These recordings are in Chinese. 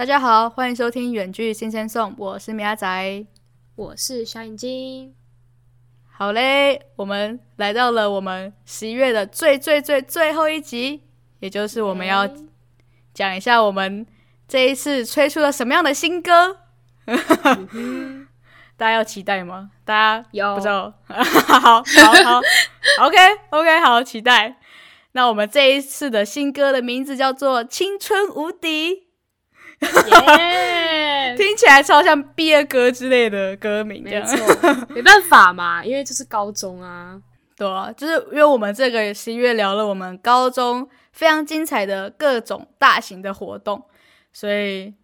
大家好，欢迎收听《远距新鲜颂》，我是米阿仔，我是小眼睛。好嘞，我们来到了我们十一月的最最最最后一集，也就是我们要讲一下我们这一次推出了什么样的新歌。大家要期待吗？大家有不知道？好好好，OK OK，好期待。那我们这一次的新歌的名字叫做《青春无敌》，耶，听起来超像毕业歌之类的歌名，这没样错，没办法嘛，因为就是高中啊。对啊，就是因为我们这个十一月聊了我们高中非常精彩的各种大型的活动，所以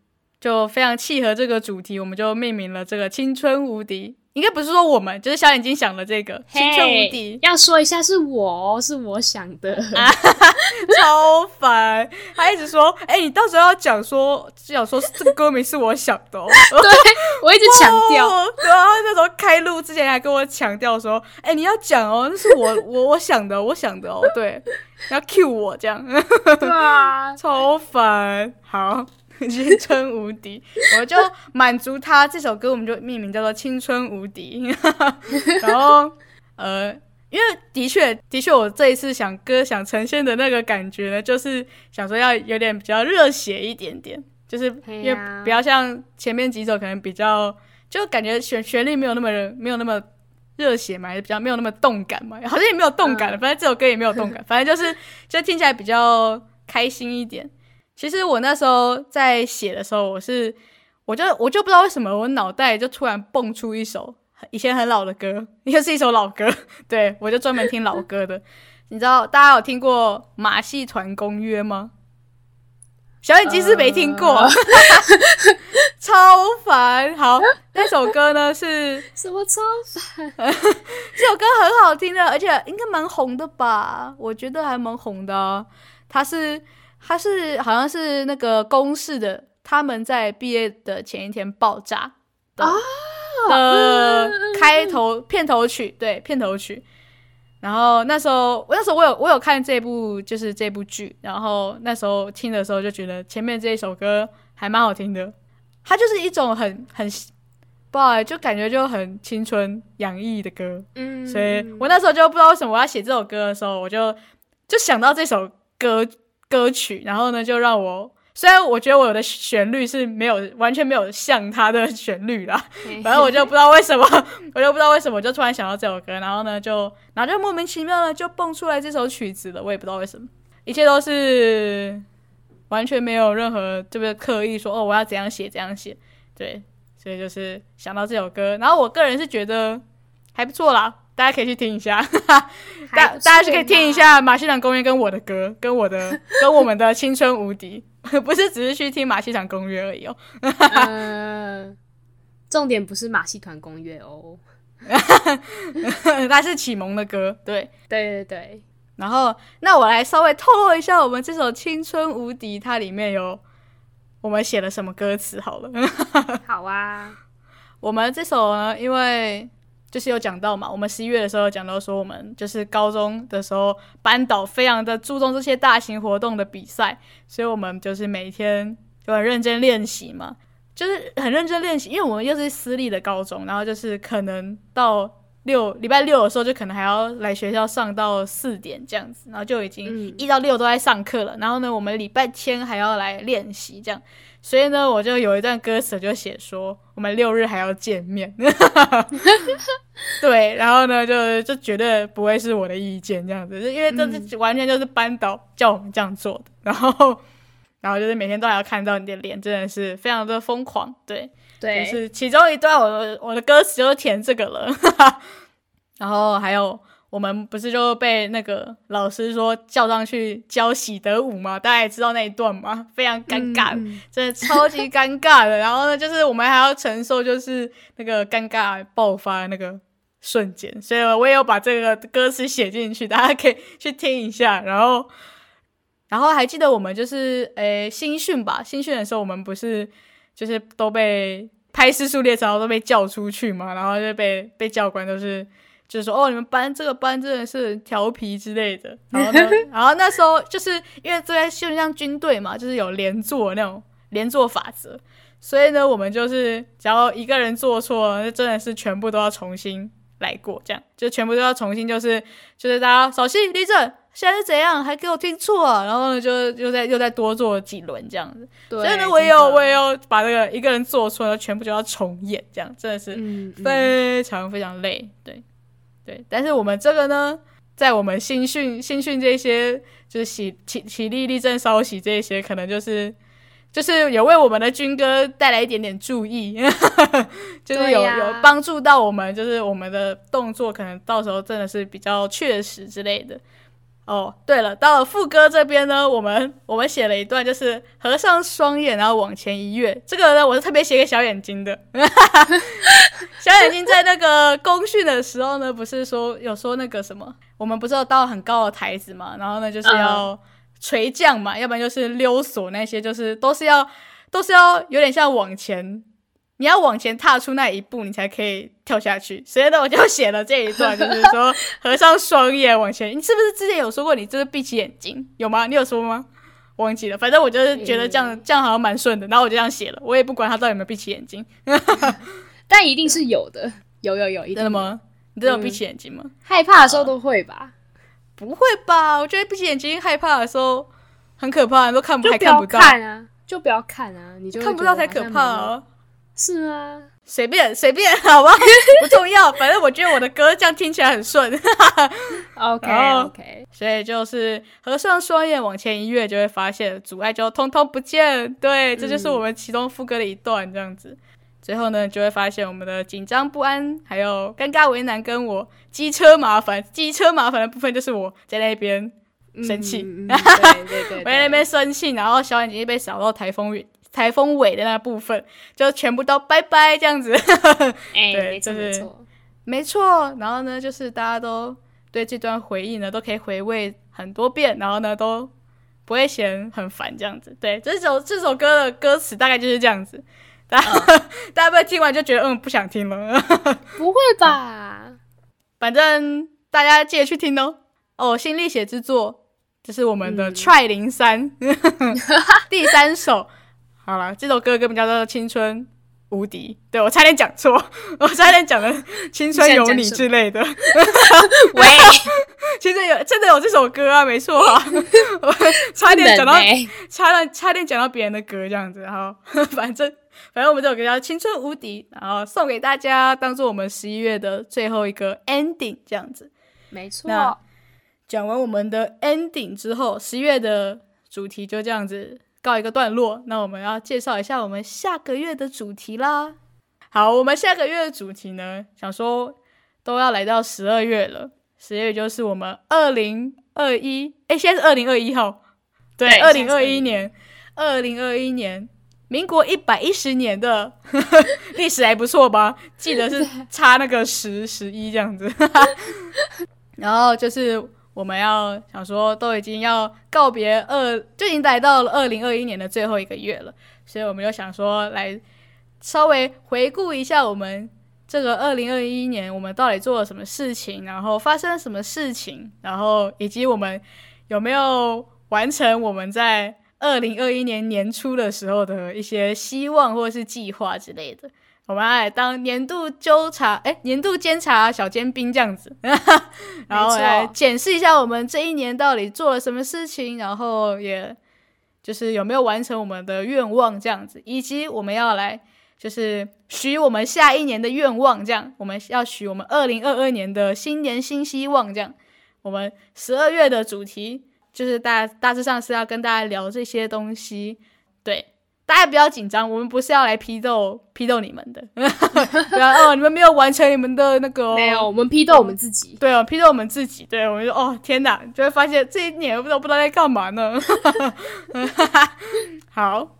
就非常契合这个主题，我们就命名了这个“青春无敌”。应该不是说我们，就是小眼睛想的这个“青春无敌要说一下是我，是我想的。超烦。他一直说：“哎、你到时候要讲说，讲说这个歌名是我想的、哦。”对，我一直强调，哦对啊，他那时候开录之前还跟我强调说：“哎、你要讲哦，那是我我我想的，我想的哦，对，要 cue 我这样。”对啊，超烦。好，青春无敌，我就满足他这首歌，我们就命名叫做《青春无敌》。然后，呃，因为的确，的确，我这一次想歌想呈现的那个感觉呢，就是想说要有点比较热血一点点，就是因为不要像前面几首可能比较，就感觉旋旋律没有那么没有那么。热血嘛，也比较没有那么动感嘛，好像也没有动感了。嗯反正这首歌也没有动感，反正就是就听起来比较开心一点。其实我那时候在写的时候，我是我就我就不知道为什么我脑袋就突然蹦出一首以前很老的歌，又是一首老歌，对我就专门听老歌的。你知道大家有听过《马戏团公约》吗？小眼睛是没听过，呃 超烦。好，那首歌呢是什么超这首歌很好听的，而且应该蛮红的吧？我觉得还蛮红的啊、它是它是好像是那个公式的，他们在毕业的前一天爆炸的、的开头片头曲，对片头曲。然后那时候，我那时候我有我有看这部就是这部剧，然后那时候听的时候就觉得前面这一首歌还蛮好听的，它就是一种很很不好，就感觉就很青春洋溢的歌。嗯，所以我那时候就不知道为什么我要写这首歌的时候，我就就想到这首歌歌曲，然后呢，就让我虽然我觉得我的旋律是没有完全没有像他的旋律啦，反正我就不知道为什么，我就不知道为什么，我就突然想到这首歌，然后呢，就然后就莫名其妙的就蹦出来这首曲子了，我也不知道为什么，一切都是完全没有任何就是刻意说哦我要怎样写怎样写，对，所以就是想到这首歌，然后我个人是觉得还不错啦，大家可以去听一下，大大家是可以听一。下马戏团公约跟我的歌，跟我的 跟我们的青春无敌，不是只是去听马戏团公约而已哦。嗯，重点不是马戏团公约哦。它是启蒙的歌，对。对对对，然后，那我来稍微透露一下，我们这首《青春无敌》它里面有我们写了什么歌词好了。好啊，我们这首呢，因为就是有讲到嘛，我们十一月的时候有讲到说，我们就是高中的时候班导非常的注重这些大型活动的比赛，所以我们就是每天就很认真练习嘛，就是很认真练习，因为我们又是私立的高中，然后就是可能到六礼拜六的时候，就可能还要来学校上到四点这样子，然后就已经嗯一到六都在上课了，然后呢，我们礼拜天还要来练习这样。所以呢，我就有一段歌词就写说，我们六日还要见面。对，然后呢，就就绝对不会是我的意见这样子，因为这是完全就是班导叫我们这样做的。然后，然后就是每天都还要看到你的脸，真的是非常的疯狂。对，对，就是其中一段我的我的歌词就是填这个了。然后还有我们不是就被那个老师说叫上去教喜德舞吗？大家也知道那一段吗？非常尴尬，嗯真的超级尴尬的。然后呢，就是我们还要承受就是那个尴尬爆发的那个瞬间，所以我也有把这个歌词写进去，大家可以去听一下。然后，然后还记得我们就是诶新训吧？新训的时候我们不是就是都被拍失速列车，然后都被叫出去嘛，然后就被被教官都是。就是说，哦，你们班这个班真的是调皮之类的。然后呢，然后那时候就是因为这在就像军队嘛，就是有连坐那种连坐法则。所以呢，我们就是只要一个人做错，那真的是全部都要重新来过，这样就全部都要重新，就是就是大家稍息立正，现在是怎样，还给我听错，然后呢，就又再又再多做几轮这样子。所以呢，我也有我也有把这个一个人做出来全部就要重演，这样真的是非常非常累，对对。但是我们这个呢，在我们新训新训这些，就是起起起立立正稍息这些，可能就是就是有为我们的军哥带来一点点注意，就是有、有帮助到我们，就是我们的动作可能到时候真的是比较确实之类的。哦，对了，到了副歌这边呢，我们我们写了一段，就是合上双眼，然后往前一跃。这个呢，我是特别写给小眼睛的。小眼睛在那个公训的时候呢，不是说有说那个什么，我们不是要到很高的台子嘛，然后呢就是要垂降嘛，要不然就是溜索那些，就是都是要都是要有点像往前，你要往前踏出那一步，你才可以跳下去。所以呢，我就写了这一段，就是说合上双眼往前。你是不是之前有说过你就是闭起眼睛？有吗？你有说吗？忘记了，反正我就是觉得这样、这样好像蛮顺的，然后我就这样写了，我也不管他到底有没有闭起眼睛，但一定是有的，有有有，一定真的吗？你真的有闭起眼睛吗？害怕的时候都会吧，不会吧？我觉得闭起眼睛害怕的时候很可怕，都看不还看不到，看啊，就不要看啊，你就看不到才可怕哦。是啊？随便随便，好吧，不重要。反正我觉得我的歌这样听起来很顺，OK 然后 OK，所以就是合上双眼往前一跃，就会发现阻碍就通通不见。对，这就是我们其中副歌的一段这样子。最后呢，就会发现我们的紧张不安，还有尴尬为难，跟我机车麻烦，机车麻烦的部分就是我在那边生气嗯嗯嗯对对对，我在那边生气，然后小眼睛被扫到台风尾台风尾的那部分，就全部都拜拜这样子。哎，对没错就是没错，没错，然后呢，就是大家都对这段回忆呢，都可以回味很多遍，然后呢，都不会嫌很烦这样子。对，这首这首歌的歌词大概就是这样子。大家、大家不会听完就觉得嗯不想听了，不会吧？反正大家记得去听哦。哦，新力写之作，这是我们的嗯 Try 零三、第三首。好了，这首歌根本叫做《青春无敌》。对我差点讲错，我差点讲的《青春有你》之类的。喂，其实有真的有这首歌啊，没错啊，我差点讲到欸差点差点讲到别人的歌这样子，然后反正反正我们这首歌叫《青春无敌》，然后送给大家，当做我们十一月的最后一个 ending 这样子。没错，那讲完我们的 ending 之后，十一月的主题就这样子告一个段落。那我们要介绍一下我们下个月的主题啦。好，我们下个月的主题呢，想说都要来到十二月了，十二月就是我们二零二一，哎，现在是二零二一号，对，二零二一年，二零二一年。民国一百一十年的 历史还不错吧？记得是 差那个十十一这样子。然后就是我们要想说，都已经要告别二，就已经来到了二零二一年的最后一个月了，所以我们就想说来稍微回顾一下我们这个二零二一年我们到底做了什么事情，然后发生什么事情，然后以及我们有没有完成我们在二零二一年年初的时候的一些希望或者是计划之类的。我们来当年度纠察，哎，年度监察小尖兵这样子，然后来检视一下我们这一年到底做了什么事情，然后也就是有没有完成我们的愿望这样子，以及我们要来就是许我们下一年的愿望，这样我们要许我们二零二二年的新年新希望，这样。我们十二月的主题就是大大致上是要跟大家聊这些东西，对。大家不要紧张，我们不是要来批斗批斗你们的，哦，你们没有完成你们的那个、哦，没有，我们批斗我们自己。对哦，批斗我们自己，对我们就哦天哪，就会发现这一年我不知道不知道在干嘛呢。好，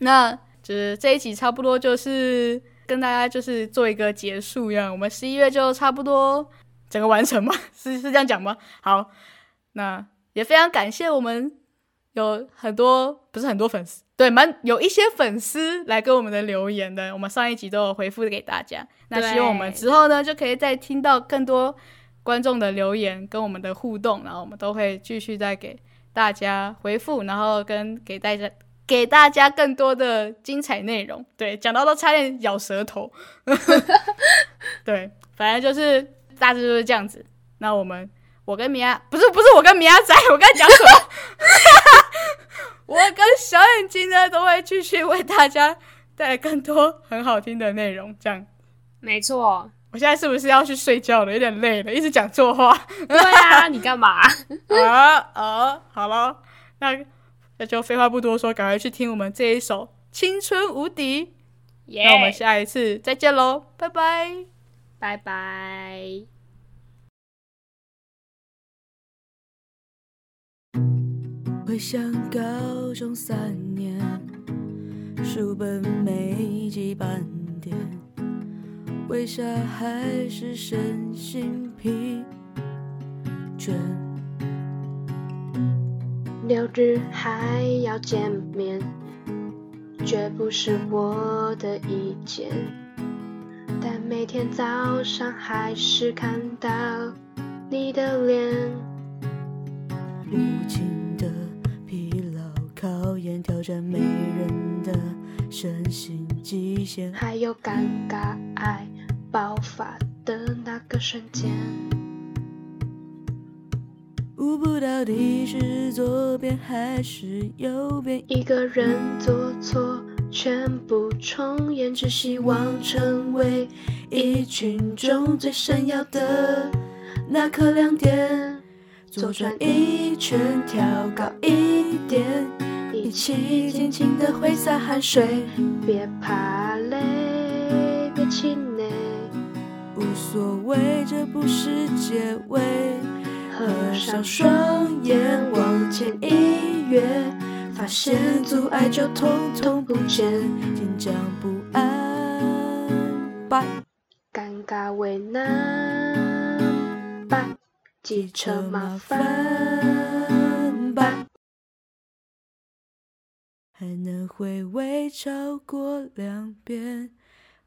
那就是这一集差不多就是跟大家就是做一个结束一样，我们十一月就差不多整个完成吗？是是这样讲吗？好，那也非常感谢我们有很多不是很多粉丝，对，蛮有一些粉丝来跟我们的留言的，我们上一集都有回复给大家。那希望我们之后呢，就可以再听到更多观众的留言跟我们的互动，然后我们都会继续再给大家回复，然后跟给大家给大家更多的精彩内容。对，讲到都差点咬舌头。对，反正就是大致就是这样子。那我们，我跟米娅不是不是我跟米娅仔，我刚才讲什么？我跟小眼睛呢都会继续为大家带来更多很好听的内容。这样，没错。我现在是不是要去睡觉了？有点累了，一直讲错话。对啊，你干嘛？啊啊，好了，那那就废话不多说，赶快去听我们这一首《青春无敌》。那我们下一次再见喽，拜拜，拜拜。回想高中三年，书本没记半点。为啥还是身心疲倦？六日还要见面，绝不是我的意见。但每天早上还是看到你的脸。挑战每人的身心极限。还有尴尬爱。爆发的那个瞬间，舞步到底是左边还是右边。一个人做错，全部重演，只希望成为一群中最闪耀的那颗亮点。左转一圈，跳高一点，一起尽情的挥洒汗水。别怕累，别气馁。无所谓，这不是结尾。合上双眼，往前一跃，发现阻碍就统统不见。紧张不安，拜。尴尬为难，拜。机车麻烦，还能回味超过两遍，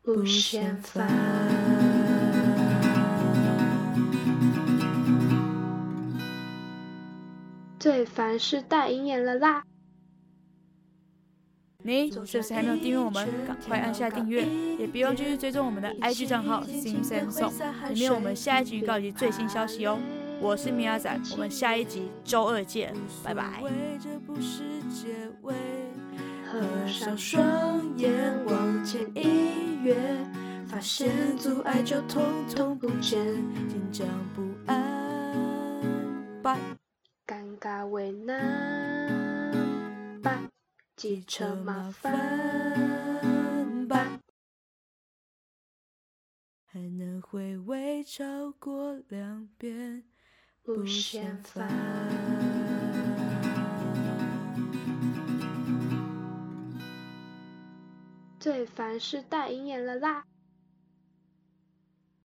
不嫌烦。最烦是戴银眼了啦！你是不是还没有订阅我们？赶快按下订阅，也别忘继续追踪我们的 IG 账号 Sim Sam Song，里面我们下一集预告及最新消息哦。我是米亚仔，我们下一集周二见，拜拜。合上双眼，往前一跃，发现阻碍就统统不见，紧张不安，拜。尬为难，拜，机车麻烦，拜，还能回味超过两遍，不嫌烦。最烦是戴银眼了啦。